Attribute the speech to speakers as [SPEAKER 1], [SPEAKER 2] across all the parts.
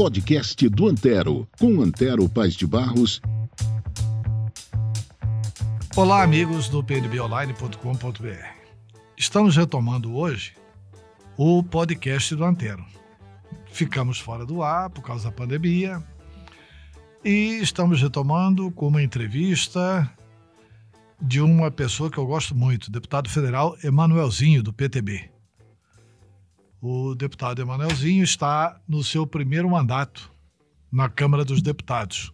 [SPEAKER 1] podcast do Antero, com Antero Paz de Barros.
[SPEAKER 2] Olá, amigos do pnbonline.com.br. Estamos retomando hoje o podcast do Antero. Ficamos fora do ar por causa da pandemia e estamos retomando com uma entrevista de uma pessoa que eu gosto muito, deputado federal Emanuelzinho, do PTB. O deputado Emanuelzinho está no seu primeiro mandato na Câmara dos Deputados.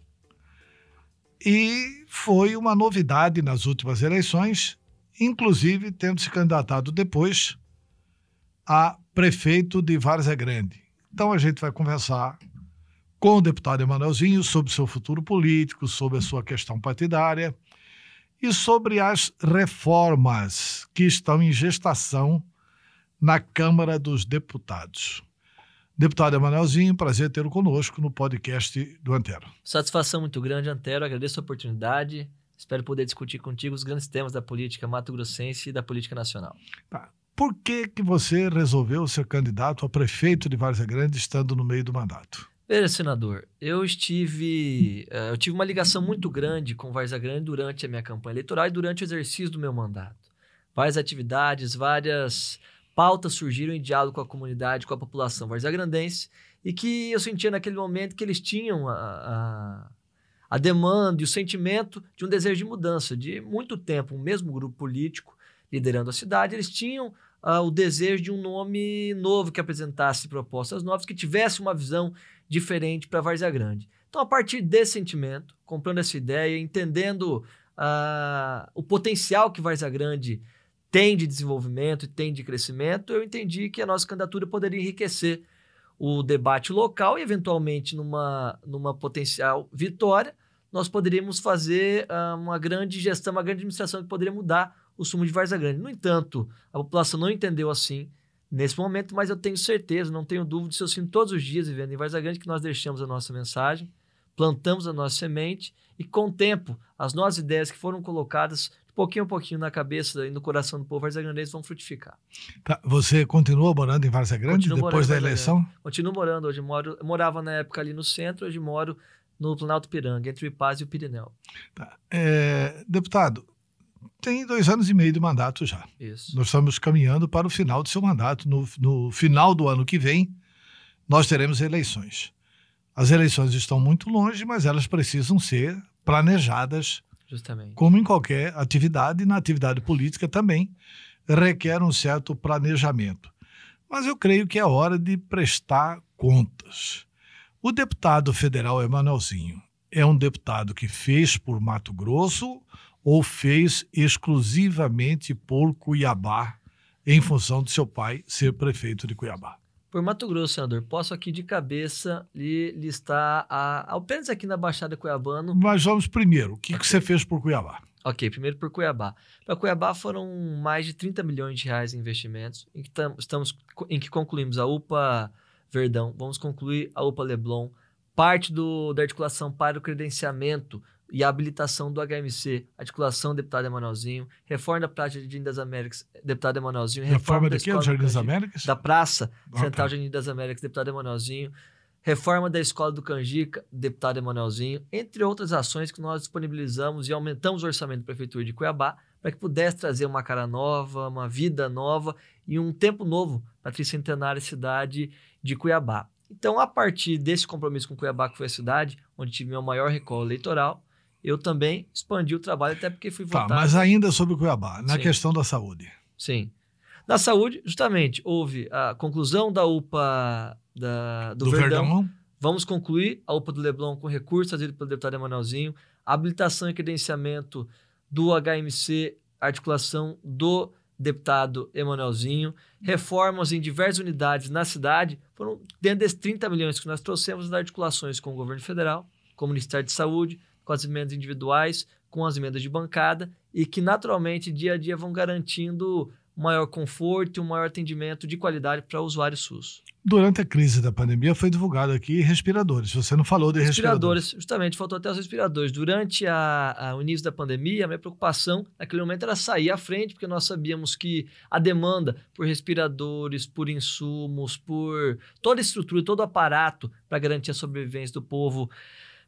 [SPEAKER 2] E foi uma novidade nas últimas eleições, inclusive tendo se candidatado depois a prefeito de Várzea Grande. Então a gente vai conversar com o deputado Emanuelzinho sobre seu futuro político, sobre a sua questão partidária e sobre as reformas que estão em gestação na Câmara dos Deputados. Deputado Emanuelzinho, prazer tê-lo conosco no podcast do Antero.
[SPEAKER 3] Satisfação muito grande, Antero. Agradeço a oportunidade. Espero poder discutir contigo os grandes temas da política mato-grossense e da política nacional.
[SPEAKER 2] Tá. Por que, que você resolveu ser candidato a prefeito de Várzea Grande estando no meio do mandato?
[SPEAKER 3] Veja, senador, eu estive, uh, eu tive uma ligação muito grande com Várzea Grande durante a minha campanha eleitoral e durante o exercício do meu mandato. Várias atividades, várias pautas surgiram em diálogo com a comunidade, com a população varzea-grandense e que eu sentia naquele momento que eles tinham a, a, a demanda e o sentimento de um desejo de mudança. De muito tempo, o mesmo grupo político liderando a cidade, eles tinham uh, o desejo de um nome novo que apresentasse propostas novas, que tivesse uma visão diferente para Várzea Grande. Então, a partir desse sentimento, comprando essa ideia, entendendo uh, o potencial que Várzea Grande tem de desenvolvimento e tem de crescimento, eu entendi que a nossa candidatura poderia enriquecer o debate local e, eventualmente, numa, numa potencial vitória, nós poderíamos fazer uh, uma grande gestão, uma grande administração que poderia mudar o sumo de Várzea Grande. No entanto, a população não entendeu assim nesse momento, mas eu tenho certeza, não tenho dúvida, se eu sinto todos os dias vivendo em Varza Grande, que nós deixamos a nossa mensagem, plantamos a nossa semente e com o tempo, as nossas ideias que foram colocadas pouquinho a pouquinho na cabeça e no coração do povo varzagrandense vão frutificar.
[SPEAKER 2] Tá. Você continua morando em Varza Grande Continuo depois da eleição?
[SPEAKER 3] Continuo morando, hoje moro, morava na época ali no centro, hoje moro no Planalto Piranga, entre o Ipaz e o Pirineu.
[SPEAKER 2] Tá. É, deputado, tem dois anos e meio de mandato já.
[SPEAKER 3] Isso.
[SPEAKER 2] Nós estamos caminhando para o final do seu mandato. No, no final do ano que vem, nós teremos eleições. As eleições estão muito longe, mas elas precisam ser planejadas.
[SPEAKER 3] Justamente.
[SPEAKER 2] Como em qualquer atividade, na atividade política também requer um certo planejamento. Mas eu creio que é hora de prestar contas. O deputado federal Emanuelzinho é um deputado que fez por Mato Grosso ou fez exclusivamente por Cuiabá, em função de seu pai ser prefeito de Cuiabá?
[SPEAKER 3] Por Mato Grosso, senador, posso aqui de cabeça lhe listar, a, apenas aqui na Baixada Cuiabano.
[SPEAKER 2] Mas vamos primeiro, o que, okay. que você fez por Cuiabá?
[SPEAKER 3] Ok, primeiro por Cuiabá. Para Cuiabá foram mais de 30 milhões de reais em investimentos, em que, tam, estamos, em que concluímos a UPA Verdão, vamos concluir a UPA Leblon, parte do, da articulação para o credenciamento e a habilitação do HMC, articulação deputado Emanuelzinho, reforma da Praça Jardim das Américas, deputado Emanuelzinho,
[SPEAKER 2] reforma, reforma da, da Jardim das Américas?
[SPEAKER 3] Da Praça. Central Jardim das Américas, deputado Emanuelzinho, reforma da Escola do Canjica, deputado Emanuelzinho, entre outras ações que nós disponibilizamos e aumentamos o orçamento da Prefeitura de Cuiabá para que pudesse trazer uma cara nova, uma vida nova e um tempo novo para a tricentenária cidade de Cuiabá. Então, a partir desse compromisso com Cuiabá, que foi a cidade onde tive meu maior recall eleitoral, eu também expandi o trabalho, até porque fui
[SPEAKER 2] tá, Mas ainda sobre o Cuiabá, na Sim. questão da saúde.
[SPEAKER 3] Sim. Na saúde, justamente, houve a conclusão da UPA da, do, do Verdão. Verdão. Vamos concluir a UPA do Leblon com recurso trazido pelo deputado Emanuelzinho, habilitação e credenciamento do HMC, articulação do deputado Emanuelzinho, reformas em diversas unidades na cidade, foram dentro desses 30 milhões que nós trouxemos das articulações com o governo federal, com o Ministério de Saúde, com as emendas individuais, com as emendas de bancada e que naturalmente dia a dia vão garantindo maior conforto e um maior atendimento de qualidade para o usuário SUS.
[SPEAKER 2] Durante a crise da pandemia foi divulgado aqui respiradores. Você não falou de respiradores.
[SPEAKER 3] Respiradores, justamente, faltou até os respiradores. Durante a, a, o início da pandemia, a minha preocupação naquele momento era sair à frente, porque nós sabíamos que a demanda por respiradores, por insumos, por toda a estrutura, todo o aparato para garantir a sobrevivência do povo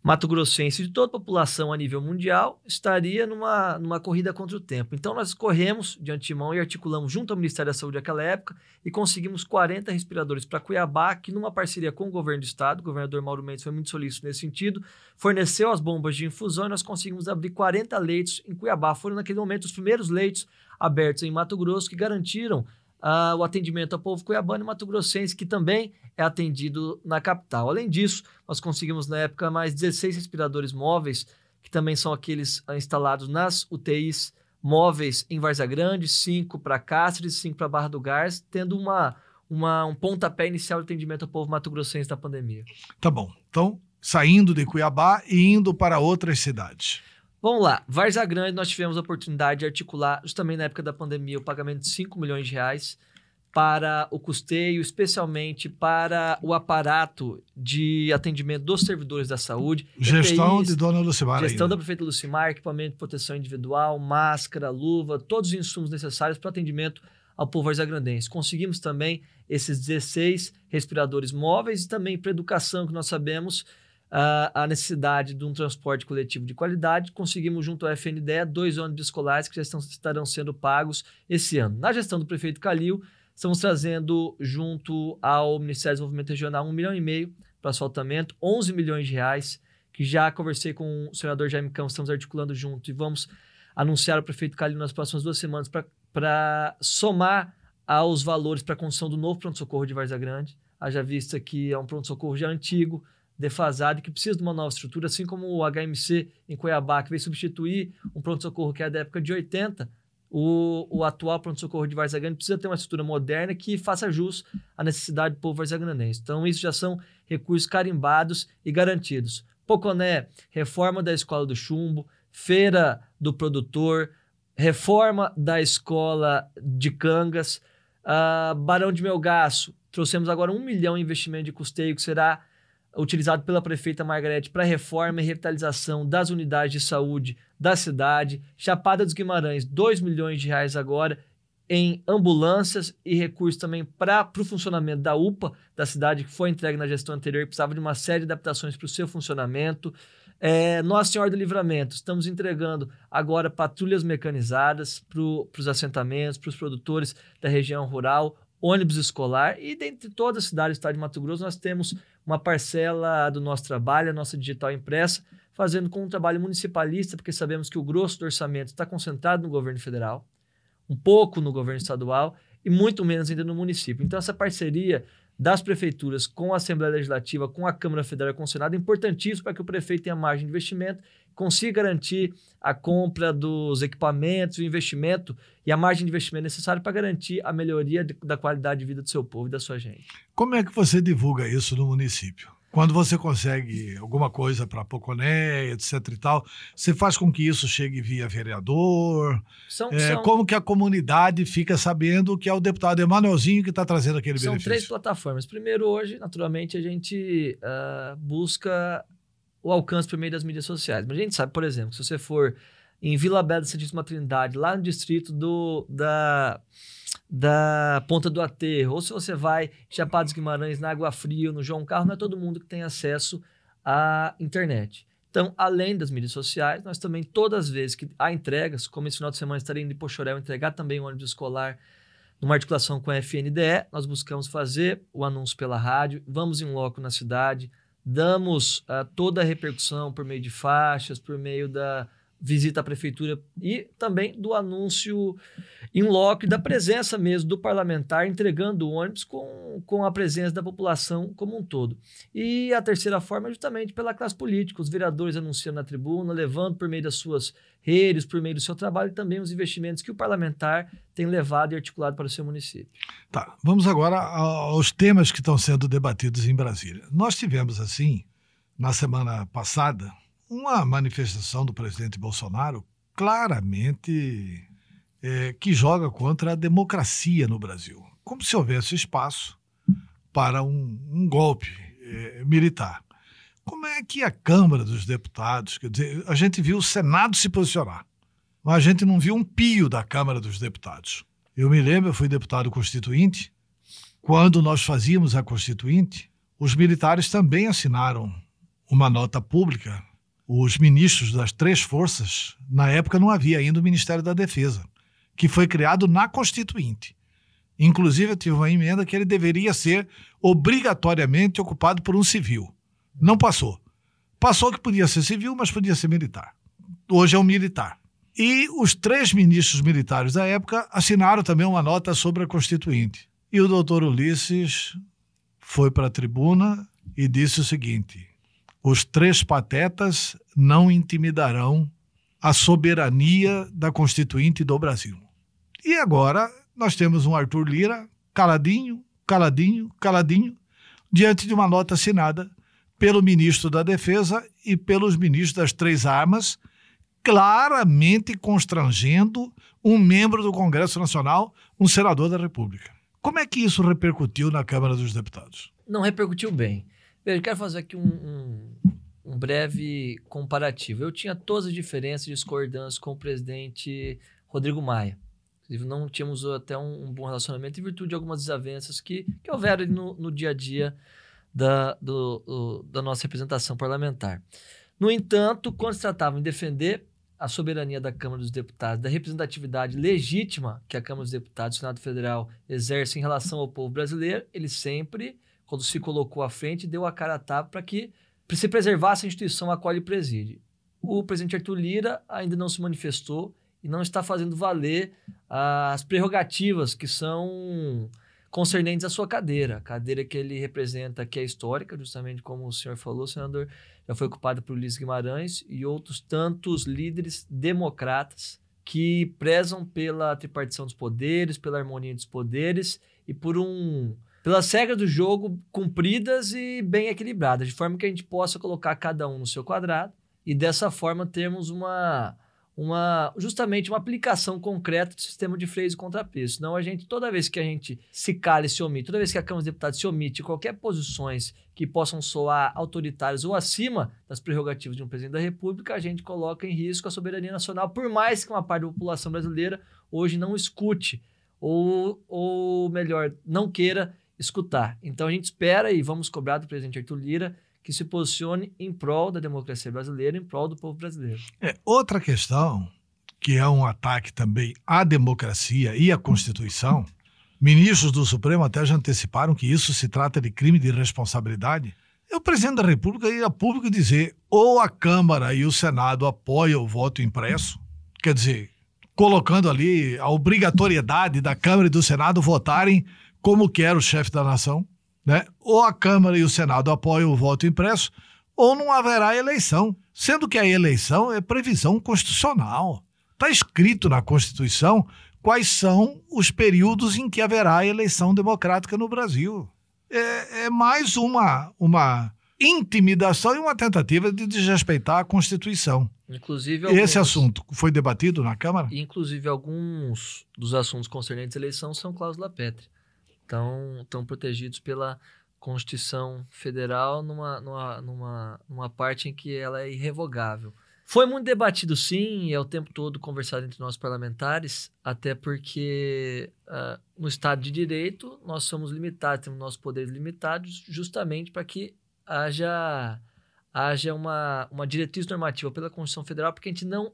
[SPEAKER 3] Mato Grossense de toda a população a nível mundial estaria numa, numa corrida contra o tempo. Então, nós corremos de antemão e articulamos junto ao Ministério da Saúde naquela época e conseguimos 40 respiradores para Cuiabá, que numa parceria com o governo do estado, o governador Mauro Mendes foi muito solícito nesse sentido, forneceu as bombas de infusão e nós conseguimos abrir 40 leitos em Cuiabá. Foram naquele momento os primeiros leitos abertos em Mato Grosso que garantiram uh, o atendimento ao povo cuiabano e mato-grossense, que também é atendido na capital. Além disso, nós conseguimos na época mais 16 respiradores móveis, que também são aqueles uh, instalados nas UTIs móveis em Varza Grande, 5 para Cáceres, 5 para Barra do Gás, tendo uma, uma, um pontapé inicial de atendimento ao povo mato-grossense da pandemia.
[SPEAKER 2] Tá bom. Então, saindo de Cuiabá e indo para outras cidades.
[SPEAKER 3] Vamos lá, Varza Grande, nós tivemos a oportunidade de articular, justamente na época da pandemia, o pagamento de 5 milhões de reais para o custeio, especialmente para o aparato de atendimento dos servidores da saúde.
[SPEAKER 2] Gestão EPIs, de Dona Lucimar.
[SPEAKER 3] Gestão
[SPEAKER 2] ainda.
[SPEAKER 3] da prefeita Lucimar, equipamento de proteção individual, máscara, luva, todos os insumos necessários para atendimento ao povo varzagrandense. Conseguimos também esses 16 respiradores móveis e também para educação, que nós sabemos a, a necessidade de um transporte coletivo de qualidade, conseguimos junto ao FNDE dois ônibus escolares que já estão, estarão sendo pagos esse ano. Na gestão do prefeito Calil, estamos trazendo junto ao Ministério do Desenvolvimento Regional um milhão e meio para asfaltamento, 11 milhões de reais, que já conversei com o senador Jaime Campos, estamos articulando junto e vamos anunciar ao prefeito Calil nas próximas duas semanas para somar aos valores para a construção do novo pronto-socorro de Varza Grande. Haja vista que é um pronto-socorro já antigo, defasado que precisa de uma nova estrutura, assim como o HMC em Cuiabá, que veio substituir um pronto-socorro que é da época de 80, o, o atual pronto-socorro de Varzagrande precisa ter uma estrutura moderna que faça jus à necessidade do povo varzagrandense. Então, isso já são recursos carimbados e garantidos. Poconé, reforma da Escola do Chumbo, Feira do Produtor, reforma da Escola de Cangas, uh, Barão de Melgaço, trouxemos agora um milhão em investimento de custeio que será utilizado pela prefeita Margarete para reforma e revitalização das unidades de saúde da cidade. Chapada dos Guimarães, 2 milhões de reais agora em ambulâncias e recursos também para o funcionamento da UPA da cidade, que foi entregue na gestão anterior e precisava de uma série de adaptações para o seu funcionamento. É, Nossa Senhora do Livramento, estamos entregando agora patrulhas mecanizadas para os assentamentos, para os produtores da região rural, ônibus escolar e dentre todas as cidades do estado de Mato Grosso nós temos uma parcela do nosso trabalho, a nossa digital impressa, fazendo com um trabalho municipalista, porque sabemos que o grosso do orçamento está concentrado no governo federal, um pouco no governo estadual e muito menos ainda no município. Então, essa parceria das prefeituras com a Assembleia Legislativa, com a Câmara Federal e com o Senado é importantíssimo para que o prefeito tenha margem de investimento, consiga garantir a compra dos equipamentos, o investimento e a margem de investimento necessária para garantir a melhoria de, da qualidade de vida do seu povo e da sua gente.
[SPEAKER 2] Como é que você divulga isso no município? Quando você consegue alguma coisa para Poconé, etc e tal, você faz com que isso chegue via vereador? São, é, são... Como que a comunidade fica sabendo que é o deputado Emanuelzinho que está trazendo aquele
[SPEAKER 3] são
[SPEAKER 2] benefício?
[SPEAKER 3] São três plataformas. Primeiro, hoje, naturalmente, a gente uh, busca o alcance por meio das mídias sociais. Mas a gente sabe, por exemplo, se você for em Vila Bela da Santíssima Trindade, lá no distrito do, da da Ponta do Aterro, ou se você vai em Chapados Guimarães, na Água Fria, no João Carro, não é todo mundo que tem acesso à internet. Então, além das mídias sociais, nós também, todas as vezes que há entregas, como esse final de semana estarei indo em Pochorel entregar também o ônibus escolar numa articulação com a FNDE, nós buscamos fazer o anúncio pela rádio, vamos em loco na cidade, damos uh, toda a repercussão por meio de faixas, por meio da, visita à prefeitura e também do anúncio em loco da presença mesmo do parlamentar entregando o ônibus com, com a presença da população como um todo. E a terceira forma é justamente pela classe política, os vereadores anunciando na tribuna, levando por meio das suas redes, por meio do seu trabalho, também os investimentos que o parlamentar tem levado e articulado para o seu município.
[SPEAKER 2] Tá, vamos agora aos temas que estão sendo debatidos em Brasília. Nós tivemos, assim, na semana passada, uma manifestação do presidente Bolsonaro claramente é, que joga contra a democracia no Brasil, como se houvesse espaço para um, um golpe é, militar. Como é que a Câmara dos Deputados, quer dizer, a gente viu o Senado se posicionar, mas a gente não viu um pio da Câmara dos Deputados. Eu me lembro, eu fui deputado constituinte, quando nós fazíamos a constituinte, os militares também assinaram uma nota pública. Os ministros das três forças, na época não havia ainda o Ministério da Defesa, que foi criado na Constituinte. Inclusive, eu tive uma emenda que ele deveria ser obrigatoriamente ocupado por um civil. Não passou. Passou que podia ser civil, mas podia ser militar. Hoje é um militar. E os três ministros militares da época assinaram também uma nota sobre a Constituinte. E o doutor Ulisses foi para a tribuna e disse o seguinte: os três patetas não intimidarão a soberania da Constituinte do Brasil. E agora nós temos um Arthur Lira caladinho, caladinho, caladinho, diante de uma nota assinada pelo ministro da Defesa e pelos ministros das Três Armas, claramente constrangendo um membro do Congresso Nacional, um senador da República. Como é que isso repercutiu na Câmara dos Deputados?
[SPEAKER 3] Não repercutiu bem. Eu quero fazer aqui um, um, um, breve comparativo. Eu tinha todas as diferenças e discordâncias com o presidente Rodrigo Maia. Inclusive, não tínhamos até um, um, bom relacionamento em virtude de algumas desavenças que, que houveram no, no dia a dia da, do, da nossa representação parlamentar. No entanto, quando se tratava em defender a soberania da Câmara dos Deputados, da representatividade legítima que a Câmara dos Deputados e o Senado Federal exercem em relação ao povo brasileiro, ele sempre quando se colocou à frente, deu a cara a tapa para que se preservasse a instituição a qual ele preside. O presidente Arthur Lira ainda não se manifestou e não está fazendo valer as prerrogativas que são concernentes à sua cadeira. A cadeira que ele representa, que é histórica, justamente como o senhor falou, senador, já foi ocupada por Luiz Guimarães e outros tantos líderes democratas que prezam pela tripartição dos poderes, pela harmonia dos poderes e por um pelas regras do jogo cumpridas e bem equilibradas, de forma que a gente possa colocar cada um no seu quadrado e dessa forma termos uma, uma justamente uma aplicação concreta do sistema de freios e contrapeso. Senão a gente, toda vez que a gente se cala e se omite, toda vez que a Câmara dos Deputados se omite qualquer posições que possam soar autoritárias ou acima das prerrogativas de um presidente da República, a gente coloca em risco a soberania nacional, por mais que uma parte da população brasileira hoje não escute ou, ou melhor, não queira escutar. Então a gente espera e vamos cobrar do presidente Arthur Lira que se posicione em prol da democracia brasileira, em prol do povo brasileiro.
[SPEAKER 2] É, outra questão, que é um ataque também à democracia e à Constituição, ministros do Supremo até já anteciparam que isso se trata de crime de responsabilidade. É o presidente da República ir público dizer ou a Câmara e o Senado apoiam o voto impresso, quer dizer, colocando ali a obrigatoriedade da Câmara e do Senado votarem como quer o chefe da nação, né? ou a Câmara e o Senado apoiam o voto impresso, ou não haverá eleição. Sendo que a eleição é previsão constitucional. Está escrito na Constituição quais são os períodos em que haverá eleição democrática no Brasil. É, é mais uma, uma intimidação e uma tentativa de desrespeitar a Constituição.
[SPEAKER 3] Inclusive
[SPEAKER 2] alguns, Esse assunto foi debatido na Câmara?
[SPEAKER 3] Inclusive, alguns dos assuntos concernentes à eleição são cláusula pétrea estão, estão protegidos pela Constituição Federal numa, numa, numa, numa parte em que ela é irrevogável. Foi muito debatido, sim, e é o tempo todo conversado entre nós parlamentares, até porque uh, no Estado de Direito nós somos limitados, temos nossos poderes limitados, justamente para que haja, haja uma, uma diretriz normativa pela Constituição Federal, porque a gente não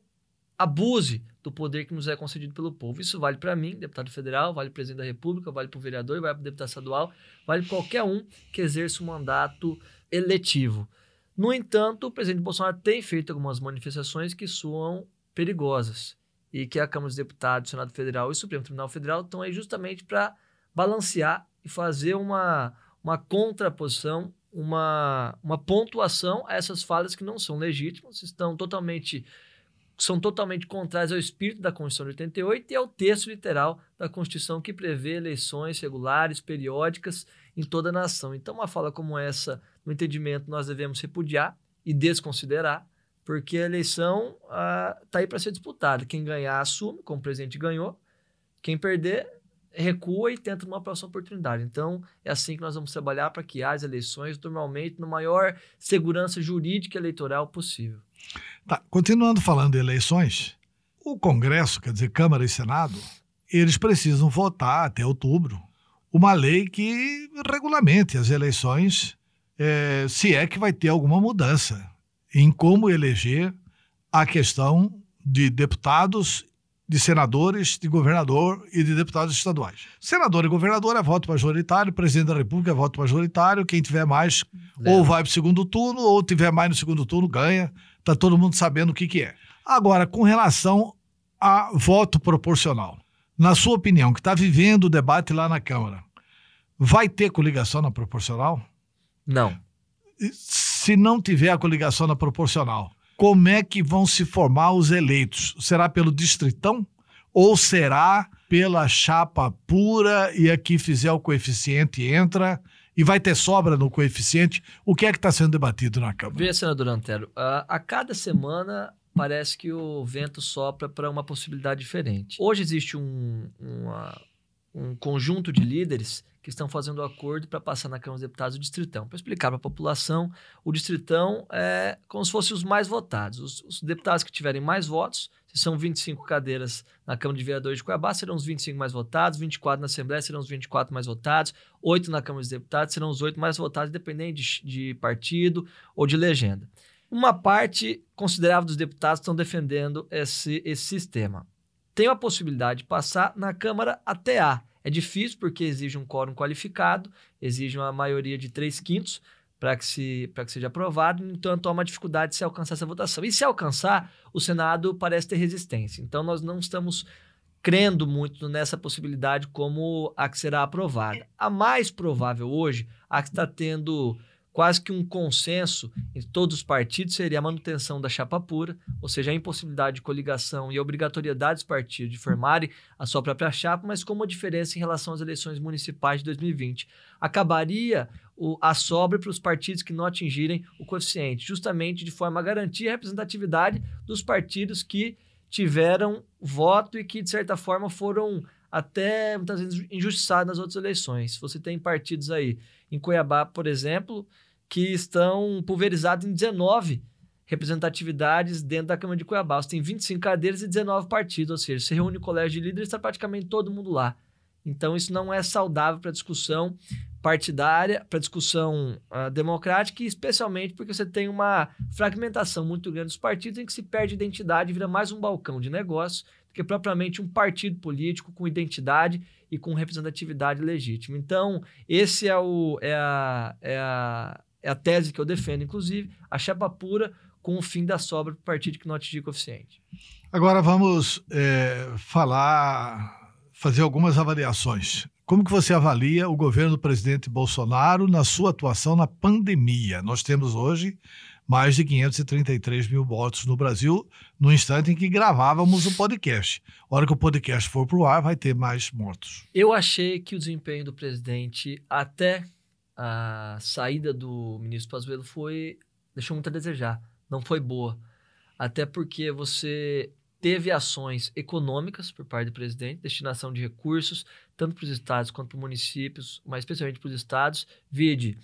[SPEAKER 3] abuse do poder que nos é concedido pelo povo. Isso vale para mim, deputado federal, vale para o presidente da República, vale para o vereador, vale para o deputado estadual, vale para qualquer um que exerça um mandato eletivo. No entanto, o presidente Bolsonaro tem feito algumas manifestações que soam perigosas e que a Câmara dos Deputados, o Senado Federal e o Supremo Tribunal Federal estão aí justamente para balancear e fazer uma, uma contraposição, uma, uma pontuação a essas falas que não são legítimas, estão totalmente são totalmente contrários ao espírito da Constituição de 88 e ao texto literal da Constituição que prevê eleições regulares, periódicas em toda a nação. Então, uma fala como essa, no entendimento, nós devemos repudiar e desconsiderar, porque a eleição está aí para ser disputada. Quem ganhar assume, como o presidente ganhou. Quem perder recua e tenta uma próxima oportunidade. Então, é assim que nós vamos trabalhar para que as eleições, normalmente, no maior segurança jurídica eleitoral possível.
[SPEAKER 2] Tá, continuando falando de eleições, o Congresso, quer dizer, Câmara e Senado, eles precisam votar até outubro uma lei que regulamente as eleições, é, se é que vai ter alguma mudança em como eleger a questão de deputados, de senadores, de governador e de deputados estaduais. Senador e governador é voto majoritário, presidente da República é voto majoritário, quem tiver mais ou vai para o segundo turno, ou tiver mais no segundo turno ganha, está todo mundo sabendo o que, que é. Agora, com relação a voto proporcional, na sua opinião, que está vivendo o debate lá na Câmara, vai ter coligação na proporcional?
[SPEAKER 3] Não.
[SPEAKER 2] Se não tiver a coligação na proporcional, como é que vão se formar os eleitos? Será pelo distritão? Ou será pela chapa pura e aqui fizer o coeficiente entra e vai ter sobra no coeficiente? O que é que está sendo debatido na Câmara?
[SPEAKER 3] Vê, senador Antero, a, a cada semana parece que o vento sopra para uma possibilidade diferente. Hoje existe um, uma, um conjunto de líderes que estão fazendo acordo para passar na Câmara dos Deputados o Distritão. Para explicar para a população, o Distritão é como se fossem os mais votados. Os, os, deputados que tiverem mais votos, se são 25 cadeiras na Câmara de Vereadores de Cuiabá, serão os 25 mais votados, 24 na Assembleia serão os 24 mais votados, 8 na Câmara dos Deputados serão os 8 mais votados, dependendo de, de partido ou de legenda. Uma parte considerável dos deputados estão defendendo esse, esse sistema. Tem a possibilidade de passar na Câmara até A é difícil porque exige um quórum qualificado, exige uma maioria de 3 quintos para que, se, que seja aprovado, entanto há uma dificuldade de se alcançar essa votação. E se alcançar, o Senado parece ter resistência. Então nós não estamos crendo muito nessa possibilidade como a que será aprovada. A mais provável hoje, a que está tendo quase que um consenso em todos os partidos seria a manutenção da chapa pura, ou seja, a impossibilidade de coligação e a obrigatoriedade dos partidos de formarem a sua própria chapa, mas com uma diferença em relação às eleições municipais de 2020. Acabaria o, a sobra para os partidos que não atingirem o coeficiente, justamente de forma a garantir a representatividade dos partidos que tiveram voto e que, de certa forma, foram até muitas vezes injustiçados nas outras eleições. Você tem partidos aí, em Cuiabá, por exemplo, que estão pulverizados em 19 representatividades dentro da Câmara de Cuiabá. Você tem 25 cadeiras e 19 partidos, ou seja, você reúne o colégio de líderes, está praticamente todo mundo lá. Então, isso não é saudável para a discussão partidária, para a discussão uh, democrática, e especialmente porque você tem uma fragmentação muito grande dos partidos em que se perde identidade e vira mais um balcão de negócios do que propriamente um partido político com identidade e com representatividade legítima. Então, esse é, o, é, a, é, a, é a tese que eu defendo, inclusive, a chapa pura com o fim da sobra para o partido que não atingir coeficiente.
[SPEAKER 2] Agora vamos é, falar, fazer algumas avaliações. Como que você avalia o governo do presidente Bolsonaro na sua atuação na pandemia? Nós temos hoje mais de 533 mil mortos no Brasil no instante em que gravávamos o podcast. A hora que o podcast for para o ar, vai ter mais mortos.
[SPEAKER 3] Eu achei que o desempenho do presidente até a saída do ministro Pazuello foi deixou muito a desejar, não foi boa. Até porque você teve ações econômicas por parte do presidente, destinação de recursos, tanto para os estados quanto para os municípios, mas especialmente para os estados. Vide,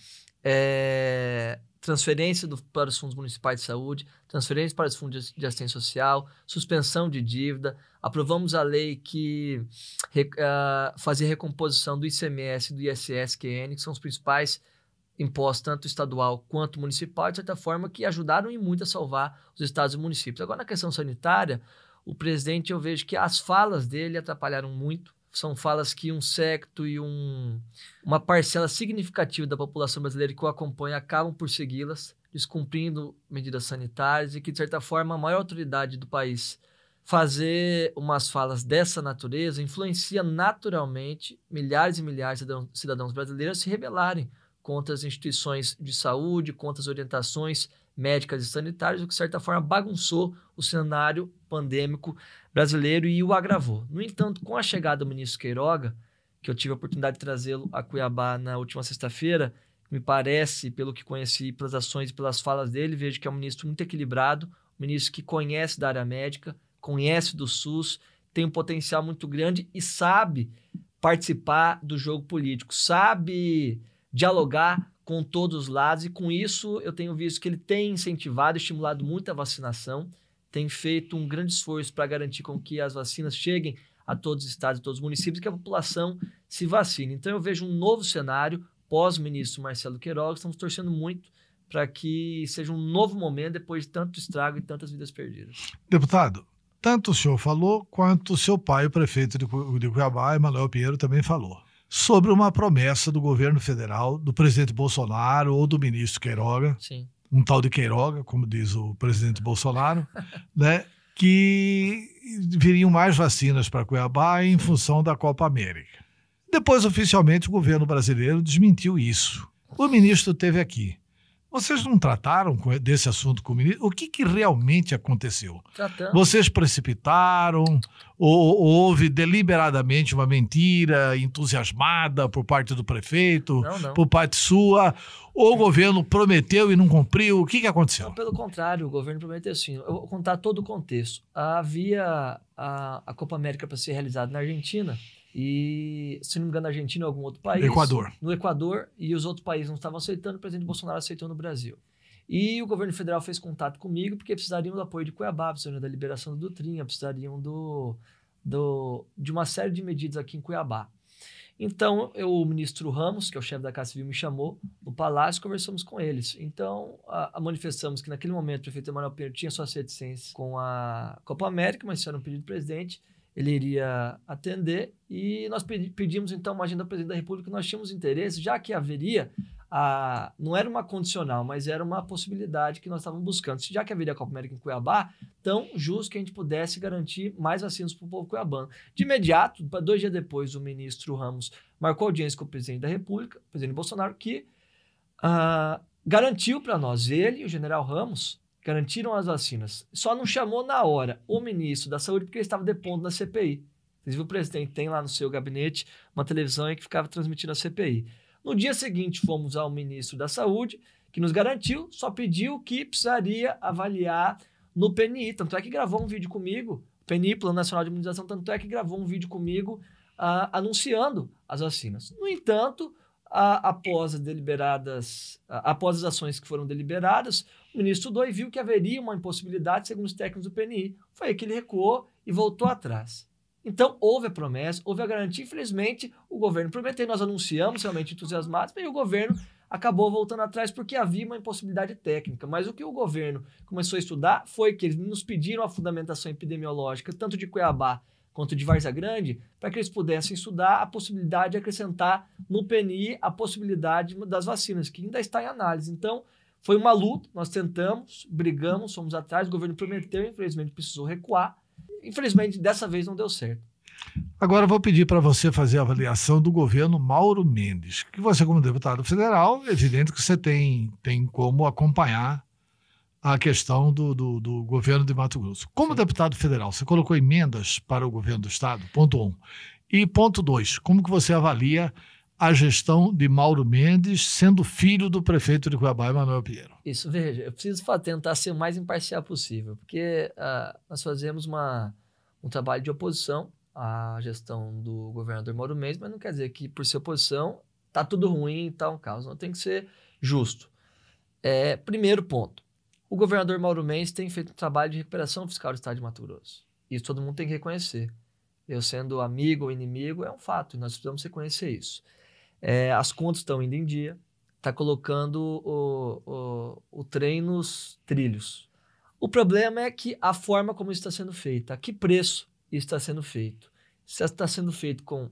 [SPEAKER 3] é, transferência do, para os fundos municipais de saúde, transferência para os fundos de assistência social, suspensão de dívida. Aprovamos a lei que uh, fazia recomposição do ICMS e do ISSQN, que são os principais impostos, tanto estadual quanto municipal, de certa forma, que ajudaram e muito a salvar os estados e municípios. Agora, na questão sanitária, o presidente, eu vejo que as falas dele atrapalharam muito são falas que um secto e um, uma parcela significativa da população brasileira que o acompanha acabam por segui-las, descumprindo medidas sanitárias e que, de certa forma, a maior autoridade do país fazer umas falas dessa natureza influencia naturalmente milhares e milhares de cidadãos brasileiros se rebelarem contra as instituições de saúde, contra as orientações médicas e sanitárias, o que, de certa forma, bagunçou o cenário pandêmico brasileiro e o agravou. No entanto, com a chegada do ministro Queiroga, que eu tive a oportunidade de trazê-lo a Cuiabá na última sexta-feira, me parece, pelo que conheci, pelas ações e pelas falas dele, vejo que é um ministro muito equilibrado, ministro que conhece da área médica, conhece do SUS, tem um potencial muito grande e sabe participar do jogo político, sabe dialogar com todos os lados, e com isso eu tenho visto que ele tem incentivado, estimulado muito a vacinação, tem feito um grande esforço para garantir com que as vacinas cheguem a todos os estados e todos os municípios, que a população se vacine. Então eu vejo um novo cenário pós-ministro Marcelo Queiroga, estamos torcendo muito para que seja um novo momento depois de tanto estrago e tantas vidas perdidas.
[SPEAKER 2] Deputado, tanto o senhor falou, quanto o seu pai, o prefeito de Cuiabá, Emanuel Pinheiro, também falou. Sobre uma promessa do governo federal, do presidente Bolsonaro ou do ministro Queiroga,
[SPEAKER 3] Sim.
[SPEAKER 2] Um tal de Queiroga, como diz o presidente Bolsonaro, né, que viriam mais vacinas para Cuiabá em função da Copa América. Depois, oficialmente, o governo brasileiro desmentiu isso. O ministro esteve aqui. Vocês não trataram desse assunto com o ministro? O que, que realmente aconteceu?
[SPEAKER 3] Tratando.
[SPEAKER 2] Vocês precipitaram? Ou, ou houve deliberadamente uma mentira entusiasmada por parte do prefeito,
[SPEAKER 3] Não, não.
[SPEAKER 2] por parte sua? Ou o governo prometeu e não cumpriu? O que, que aconteceu?
[SPEAKER 3] Não, pelo contrário, o governo prometeu sim. Eu vou contar todo o contexto. Havia a, a Copa América para ser realizada na Argentina e, se não me engano, na Argentina ou algum outro país.
[SPEAKER 2] Equador.
[SPEAKER 3] No Equador e os outros países não estavam aceitando, o presidente Bolsonaro aceitou no Brasil. E o governo federal fez contato comigo porque precisariam do apoio de Cuiabá, precisariam da liberação do Dutrinha, precisariam do, do, de uma série de medidas aqui em Cuiabá. Então, eu, o ministro Ramos, que é o chefe da Casa Civil, me chamou no palácio conversamos com eles. Então, a, a manifestamos que naquele momento o prefeito Emanuel Pinheiro tinha suas reticências com a Copa América, mas isso era um pedido do presidente, ele iria atender e nós pedi, pedimos então uma agenda do presidente da República, nós tínhamos interesse, já que haveria a, não era uma condicional, mas era uma possibilidade que nós estávamos buscando. Já que haveria a Copa América em Cuiabá, tão justo que a gente pudesse garantir mais vacinas para o povo cuiabano. De imediato, dois dias depois, o ministro Ramos marcou audiência com o presidente da República, o presidente Bolsonaro, que uh, garantiu para nós, ele e o general Ramos, garantiram as vacinas. Só não chamou na hora o ministro da Saúde porque ele estava depondo na CPI. Viram, o presidente tem lá no seu gabinete uma televisão que ficava transmitindo a CPI. No dia seguinte, fomos ao ministro da Saúde, que nos garantiu, só pediu que precisaria avaliar no PNI. Tanto é que gravou um vídeo comigo, PNI, Plano Nacional de Imunização, tanto é que gravou um vídeo comigo anunciando as vacinas. No entanto, após, as deliberadas, uh, após as ações que foram deliberadas, o ministro estudou e viu que haveria uma impossibilidade, segundo os técnicos do PNI. Foi aí que ele recuou e voltou atrás. Então, houve a promessa, houve a garantia. Infelizmente, o governo prometeu, nós anunciamos realmente entusiasmados, mas o governo acabou voltando atrás porque havia uma impossibilidade técnica. Mas o que o governo começou a estudar foi que eles nos pediram a fundamentação epidemiológica, tanto de Cuiabá quanto de Várzea Grande, para que eles pudessem estudar a possibilidade de acrescentar no PNI a possibilidade das vacinas, que ainda está em análise. Então, foi uma luta, nós tentamos, brigamos, fomos atrás, o governo prometeu, infelizmente precisou recuar. Infelizmente, dessa vez não deu certo.
[SPEAKER 2] Agora vou pedir para você fazer a avaliação do governo Mauro Mendes, que você, como deputado federal, é evidente que você tem, tem como acompanhar a questão do, do, do governo de Mato Grosso. Como Sim. deputado federal, você colocou emendas para o governo do Estado? Ponto um. E ponto dois, como que você avalia a gestão de Mauro Mendes, sendo filho do prefeito de Cuiabá, Emanuel Pinheiro?
[SPEAKER 3] Isso, veja, eu preciso tentar ser o mais imparcial possível, porque uh, nós fazemos uma, um trabalho de oposição à gestão do governador Mauro Mendes, mas não quer dizer que, por ser oposição, tá tudo ruim e tá um caos. Não tem que ser justo. É, primeiro ponto, o governador Mauro Mendes tem feito um trabalho de recuperação fiscal do estado de Mato Grosso. Isso todo mundo tem que reconhecer. Eu sendo amigo ou inimigo é um fato, e nós precisamos reconhecer isso. É, as contas estão indo em dia, está colocando o, o, o trem nos trilhos. O problema é que a forma como isso está sendo feito, a que preço isso está sendo feito. Se está sendo feito com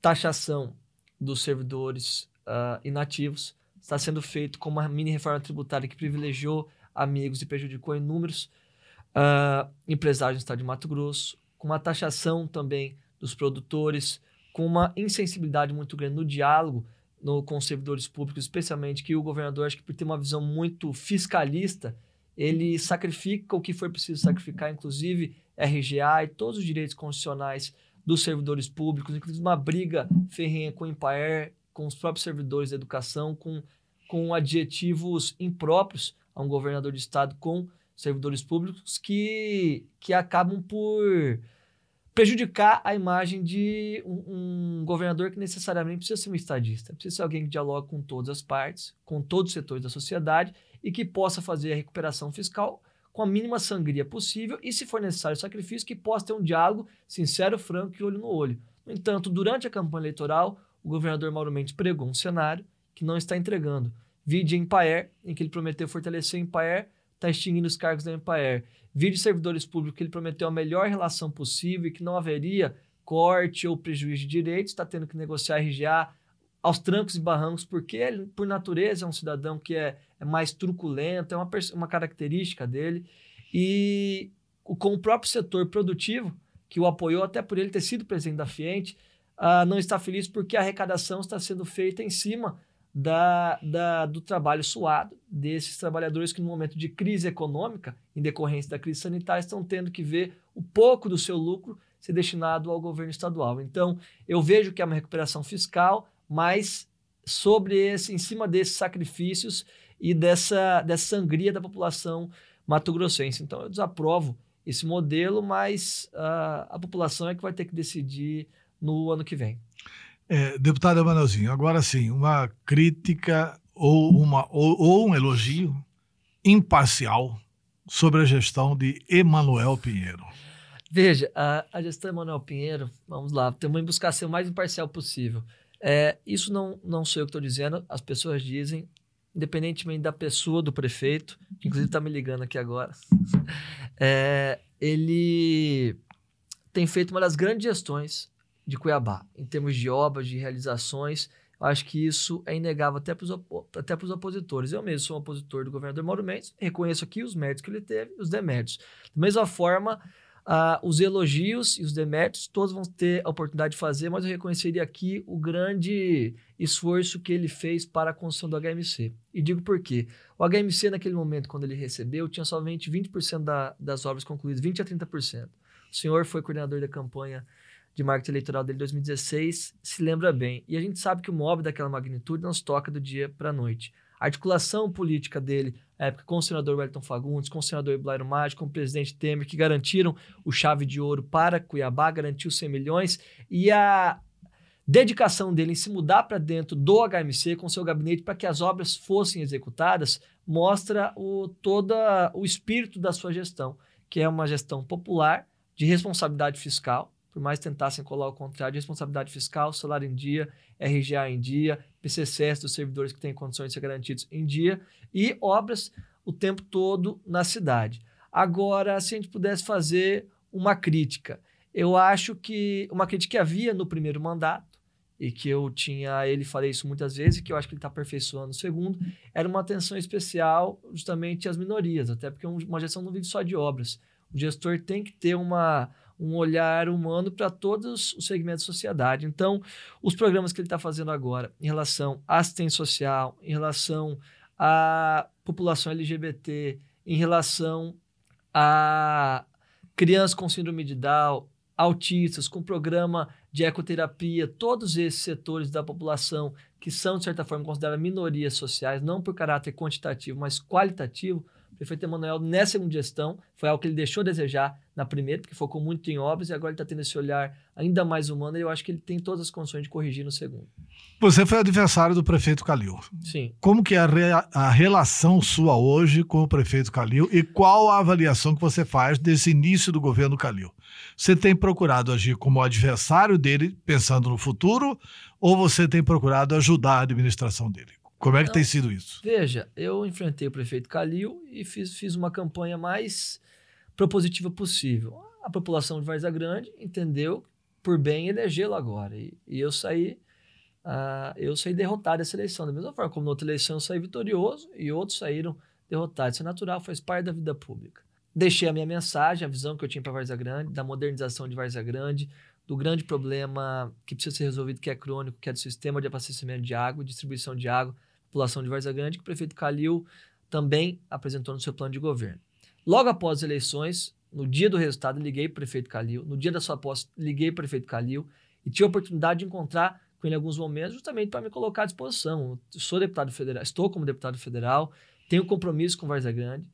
[SPEAKER 3] taxação dos servidores uh, inativos, está sendo feito com uma mini reforma tributária que privilegiou amigos e prejudicou inúmeros uh, empresários no estado de Mato Grosso, com uma taxação também dos produtores, com uma insensibilidade muito grande no diálogo no, com os servidores públicos, especialmente que o governador, acho que por ter uma visão muito fiscalista, ele sacrifica o que for preciso sacrificar, inclusive RGA e todos os direitos constitucionais dos servidores públicos, inclusive uma briga ferrenha com o Impaer, com os próprios servidores da educação, com, com adjetivos impróprios a um governador de estado com servidores públicos que, que acabam por prejudicar a imagem de um, um, governador que necessariamente precisa ser um estadista, precisa ser alguém que dialoga com todas as partes, com todos os setores da sociedade e que possa fazer a recuperação fiscal com a mínima sangria possível e, se for necessário sacrifício, que possa ter um diálogo sincero, franco e olho no olho. No entanto, durante a campanha eleitoral, o governador Mauro Mendes pregou um cenário que não está entregando. Vide Empaer, em que ele prometeu fortalecer Empaer, está extinguindo os cargos da Empaer. Vide servidores públicos, que ele prometeu a melhor relação possível e que não haveria corte ou prejuízo de direitos, está tendo que negociar RGA aos trancos e barrancos, porque ele, por natureza, é um cidadão que é, é mais truculento, é uma, uma característica dele. E com o próprio setor produtivo, que o apoiou, até por ele ter sido presidente da Fiente, uh, não está feliz porque a arrecadação está sendo feita em cima da, da, do trabalho suado desses trabalhadores que, no momento de crise econômica, em decorrência da crise sanitária, estão tendo que ver o pouco do seu lucro ser destinado ao governo estadual. Então, eu vejo que é uma recuperação fiscal, mas sobre esse, em cima desses sacrifícios e dessa, dessa sangria da população mato-grossense. Então, eu desaprovo esse modelo, mas uh, a população é que vai ter que decidir no ano que vem.
[SPEAKER 2] É, deputado Emanuelzinho, agora sim, uma crítica ou, uma, ou, ou um elogio imparcial sobre a gestão de Emanuel Pinheiro.
[SPEAKER 3] Veja, a, a gestão de Emanuel Pinheiro, vamos lá, que buscar ser o mais imparcial possível. É, isso não, não sou eu que estou dizendo, as pessoas dizem, independentemente da pessoa do prefeito, que inclusive está me ligando aqui agora, é, ele tem feito uma das grandes gestões de Cuiabá, em termos de obras, de realizações. Eu acho que isso é inegável até para os até opositores. Eu mesmo sou um opositor do governador Mauro Mendes, reconheço aqui os méritos que ele teve e os deméritos. Da mesma forma, Uh, os elogios e os deméritos, todos vão ter a oportunidade de fazer, mas eu reconheceria aqui o grande esforço que ele fez para a construção do HMC. E digo por quê. O HMC, naquele momento, quando ele recebeu, tinha somente 20% da, das obras concluídas, 20% a 30%. O senhor foi coordenador da campanha de marketing eleitoral dele em 2016, se lembra bem. E a gente sabe que o mob daquela magnitude não se toca do dia para a noite. A articulação política dele, na época, com o senador Wellington Fagundes, com o senador Blairo Maggi, com o presidente Temer, que garantiram o chave de ouro para Cuiabá, garantiu 100 milhões, e a dedicação dele em se mudar para dentro do HMC com seu gabinete para que as obras fossem executadas, mostra o, todo o espírito da sua gestão, que é uma gestão popular, de responsabilidade fiscal, por mais tentassem colar o contrário, de responsabilidade fiscal, salário em dia, RGA em dia, PCCS dos servidores que têm condições de ser garantidos em dia e obras o tempo todo na cidade. Agora, se a gente pudesse fazer uma crítica, eu acho que uma crítica que havia no primeiro mandato, e que eu tinha ele, falei isso muitas vezes, que eu acho que ele está aperfeiçoando no segundo, era uma atenção especial justamente às minorias, até porque uma gestão não vive só de obras. O gestor tem que ter uma, um olhar humano para todos os segmentos da sociedade. Então, os programas que ele está fazendo agora em relação à assistência social, em relação à população LGBT, em relação a crianças com síndrome de Down, autistas, com programa de ecoterapia, todos esses setores da população que são, de certa forma, considerados minorias sociais, não por caráter quantitativo, mas qualitativo, prefeito Emanuel, nessa segunda gestão, foi algo que ele deixou a desejar na primeira, porque focou muito em obras, e agora ele está tendo esse olhar ainda mais humano, e eu acho que ele tem todas as condições de corrigir no segundo.
[SPEAKER 2] Você foi adversário do prefeito Calil.
[SPEAKER 3] Sim.
[SPEAKER 2] Como que é a, re a relação sua hoje com o prefeito Calil e qual a avaliação que você faz desse início do governo Calil? Você tem procurado agir como adversário dele, pensando no futuro, ou você tem procurado ajudar a administração dele? Como é que então, tem sido isso?
[SPEAKER 3] Veja, eu enfrentei o prefeito Calil e fiz, fiz uma campanha mais propositiva possível. A população de Varza Grande entendeu por bem elegê-lo agora. E, e, eu saí uh, eu saí derrotado dessa eleição. Da mesma forma como na outra eleição eu saí vitorioso e outros saíram derrotados. Isso é natural, faz parte da vida pública. Deixei a minha mensagem, a visão que eu tinha para Varza Grande, da modernização de Varza Grande, do grande problema que precisa ser resolvido, que é crônico, que é do sistema de abastecimento de água, distribuição de água, população de Varza Grande, que o prefeito Calil também apresentou no seu plano de governo. Logo após as eleições, no dia do resultado, liguei para o prefeito Calil. No dia da sua posse, liguei para o prefeito Calil e tive a oportunidade de encontrar com ele em alguns momentos, justamente para me colocar à disposição. Eu sou deputado federal, estou como deputado federal, tenho compromisso com Varza Grande,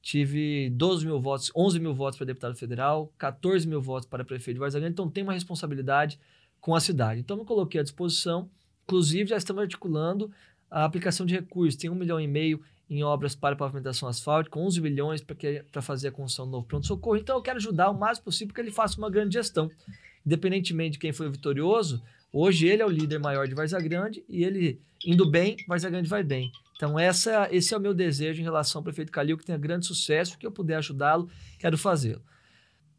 [SPEAKER 3] tive 12 mil votos, 11 mil votos para deputado federal, 14 mil votos para prefeito de Vargas Grande, então tem uma responsabilidade com a cidade. Então, me coloquei à disposição, inclusive já estamos articulando a aplicação de recursos, tem um milhão e meio em obras para pavimentação asfáltica, 11 milhões para fazer a construção do novo pronto-socorro. Então, eu quero ajudar o mais possível que ele faça uma grande gestão. Independentemente de quem foi vitorioso, hoje ele é o líder maior de Varza Grande e ele, indo bem, Varza Grande vai bem. Então, essa, esse é o meu desejo em relação ao prefeito Calil, que tenha grande sucesso, que eu puder ajudá-lo, quero fazê-lo.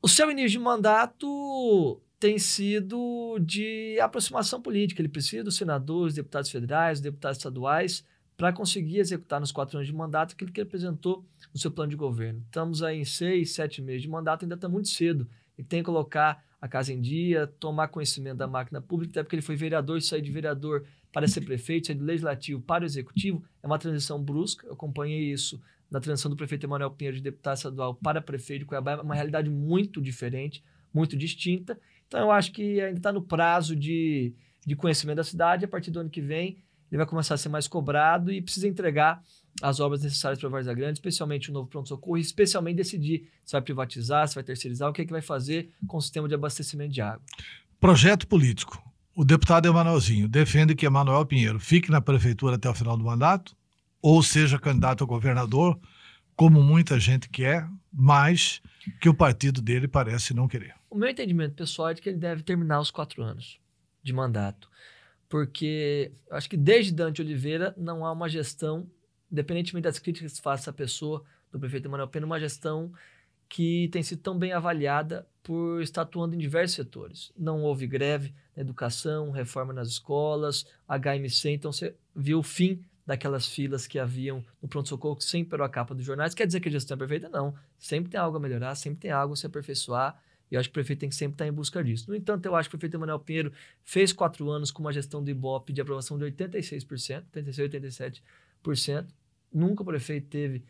[SPEAKER 3] O seu início de mandato tem sido de aproximação política. Ele precisa dos senadores, deputados federais, deputados estaduais, para conseguir executar nos quatro anos de mandato aquilo que ele apresentou no seu plano de governo. Estamos aí em seis, sete meses de mandato, ainda está muito cedo. Ele tem que colocar a casa em dia, tomar conhecimento da máquina pública, até porque ele foi vereador, sair de vereador para ser prefeito, sair do legislativo para o executivo, é uma transição brusca. Eu acompanhei isso na transição do prefeito Emanuel Pinheiro de deputado estadual para prefeito de Cuiabá, é uma realidade muito diferente, muito distinta. Então eu acho que ainda está no prazo de, de conhecimento da cidade, a partir do ano que vem ele vai começar a ser mais cobrado e precisa entregar as obras necessárias para a Várzea Grande, especialmente o novo pronto-socorro, e especialmente decidir se vai privatizar, se vai terceirizar, o que, é que vai fazer com o sistema de abastecimento de água.
[SPEAKER 2] Projeto político. O deputado Emanuelzinho defende que Emanuel Pinheiro fique na prefeitura até o final do mandato, ou seja candidato a governador, como muita gente quer, mas que o partido dele parece não querer.
[SPEAKER 3] O meu entendimento pessoal é de que ele deve terminar os quatro anos de mandato porque acho que desde Dante Oliveira não há uma gestão, independentemente das críticas que faça à pessoa do prefeito Emanuel Pena, uma gestão que tem sido tão bem avaliada por estar atuando em diversos setores. Não houve greve na educação, reforma nas escolas, HMC, então você viu o fim daquelas filas que haviam no pronto-socorro que sempre era a capa dos jornais. Quer dizer que a gestão é perfeita? Não. Sempre tem algo a melhorar, sempre tem algo a se aperfeiçoar. E eu acho que o prefeito tem que sempre estar em busca disso. No entanto, eu acho que o prefeito Emanuel Pinheiro fez quatro anos com uma gestão do Ibope de aprovação de 86%, 86%, 87%. Nunca o prefeito teve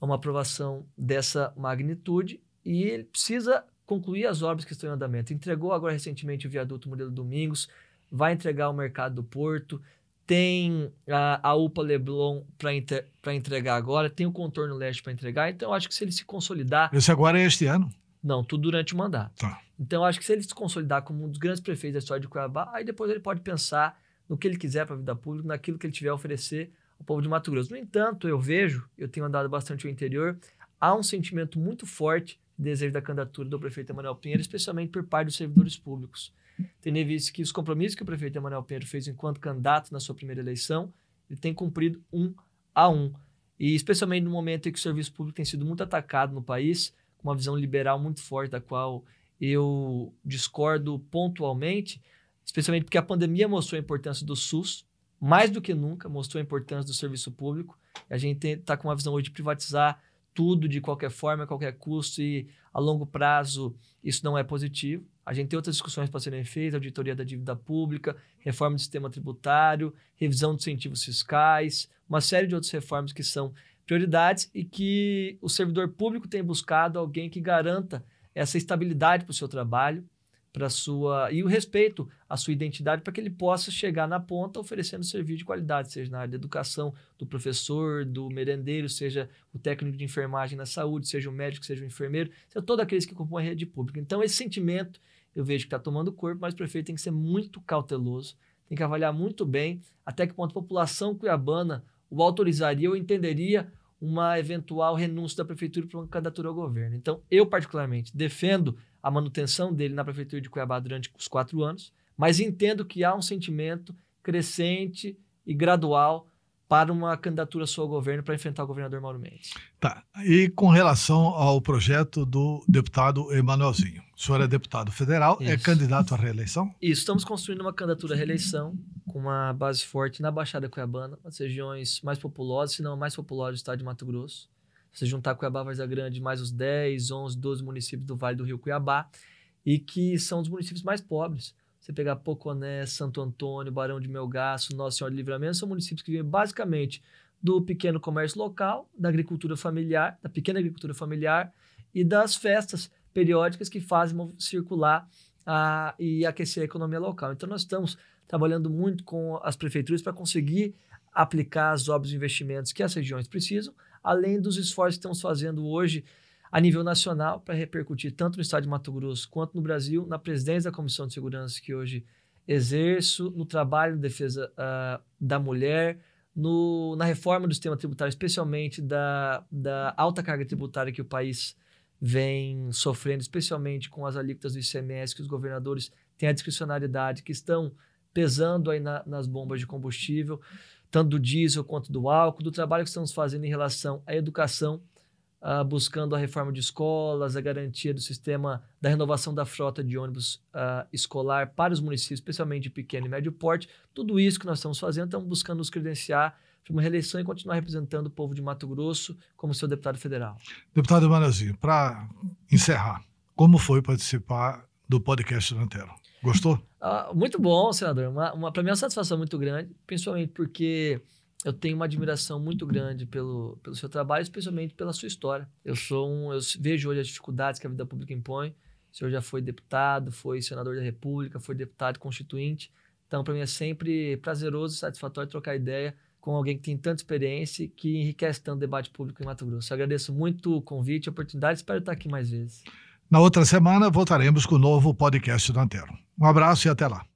[SPEAKER 3] uma aprovação dessa magnitude e ele precisa concluir as obras que estão em andamento. Entregou agora recentemente o viaduto Murilo Domingos, vai entregar o mercado do Porto, tem a, a UPA Leblon para entregar agora, tem o contorno leste para entregar. Então, eu acho que se ele se consolidar.
[SPEAKER 2] Esse agora é este ano?
[SPEAKER 3] Não, tudo durante o mandato.
[SPEAKER 2] Tá.
[SPEAKER 3] Então, acho que se ele se consolidar como um dos grandes prefeitos da história de Cuiabá, aí depois ele pode pensar no que ele quiser para a vida pública, naquilo que ele tiver a oferecer ao povo de Mato Grosso. No entanto, eu vejo, eu tenho andado bastante ao interior, há um sentimento muito forte de desejo da candidatura do prefeito Emanuel Pinheiro, especialmente por parte dos servidores públicos. Tem visto que os compromissos que o prefeito Emanuel Pinheiro fez enquanto candidato na sua primeira eleição, ele tem cumprido um a um. E especialmente no momento em que o serviço público tem sido muito atacado no país, uma visão liberal muito forte, da qual eu discordo pontualmente, especialmente porque a pandemia mostrou a importância do SUS, mais do que nunca, mostrou a importância do serviço público. A gente está com uma visão hoje de privatizar tudo de qualquer forma, a qualquer custo, e a longo prazo isso não é positivo. A gente tem outras discussões para serem feitas, auditoria da dívida pública, reforma do sistema tributário, revisão dos incentivos fiscais, uma série de outras reformas que são prioridades e que o servidor público tem buscado alguém que garanta essa estabilidade para o seu trabalho, para sua e o respeito à sua identidade para que ele possa chegar na ponta oferecendo serviço de qualidade, seja na área da educação, do professor, do merendeiro, seja o técnico de enfermagem na saúde, seja o médico, seja o enfermeiro, seja todos aqueles que compõem a rede pública. Então esse sentimento eu vejo que está tomando corpo, mas o prefeito tem que ser muito cauteloso, tem que avaliar muito bem até que ponto a população cuiabana o autorizaria ou entenderia uma eventual renúncia da prefeitura para uma candidatura ao governo. Então, eu, particularmente, defendo a manutenção dele na prefeitura de Cuiabá durante os quatro anos, mas entendo que há um sentimento crescente e gradual para uma candidatura sua ao governo para enfrentar o governador Mauro Mendes.
[SPEAKER 2] Tá. E com relação ao projeto do deputado Emanuelzinho. O senhor é deputado federal, é Isso. é candidato à reeleição?
[SPEAKER 3] Isso, estamos construindo uma candidatura à reeleição com uma base forte na Baixada Cuiabana, as regiões mais populosas, se não a mais populosa do estado de Mato Grosso. Se juntar Cuiabá, Varza Grande, mais os 10, 11, 12 municípios do Vale do Rio Cuiabá, e que são os municípios mais pobres. Você pegar Poconé, Santo Antônio, Barão de Melgaço, Nossa Senhora de Livramento, são municípios que vivem basicamente do pequeno comércio local, da agricultura familiar, da pequena agricultura familiar e das festas periódicas que fazem circular a, e aquecer a economia local. Então, nós estamos trabalhando muito com as prefeituras para conseguir aplicar as obras de investimentos que as regiões precisam, além dos esforços que estamos fazendo hoje a nível nacional para repercutir tanto no estado de Mato Grosso quanto no Brasil, na presidência da Comissão de Segurança que hoje exerço, no trabalho de defesa uh, da mulher, no, na reforma do sistema tributário, especialmente da, da alta carga tributária que o país vem sofrendo, especialmente com as alíquotas do ICMS, que os governadores têm a discricionariedade, que estão pesando aí na, nas bombas de combustível, tanto do diesel quanto do álcool, do trabalho que estamos fazendo em relação à educação, uh, buscando a reforma de escolas, a garantia do sistema da renovação da frota de ônibus uh, escolar para os municípios, especialmente de pequeno e médio porte. Tudo isso que nós estamos fazendo, estamos buscando nos credenciar para uma reeleição e continuar representando o povo de Mato Grosso como seu deputado federal.
[SPEAKER 2] Deputado Manazinho, para encerrar, como foi participar do podcast do Antero? Gostou?
[SPEAKER 3] Uh, muito bom, senador. Uma, uma, para mim é uma satisfação muito grande, principalmente porque eu tenho uma admiração muito grande pelo, pelo seu trabalho, especialmente pela sua história. Eu sou um, eu vejo hoje as dificuldades que a vida pública impõe. O senhor já foi deputado, foi senador da República, foi deputado constituinte. Então, para mim é sempre prazeroso e satisfatório trocar ideia com alguém que tem tanta experiência e que enriquece tanto o debate público em Mato Grosso. Eu agradeço muito o convite, a oportunidade, espero estar aqui mais vezes.
[SPEAKER 2] Na outra semana, voltaremos com o novo podcast do Antero. Um abraço e até lá.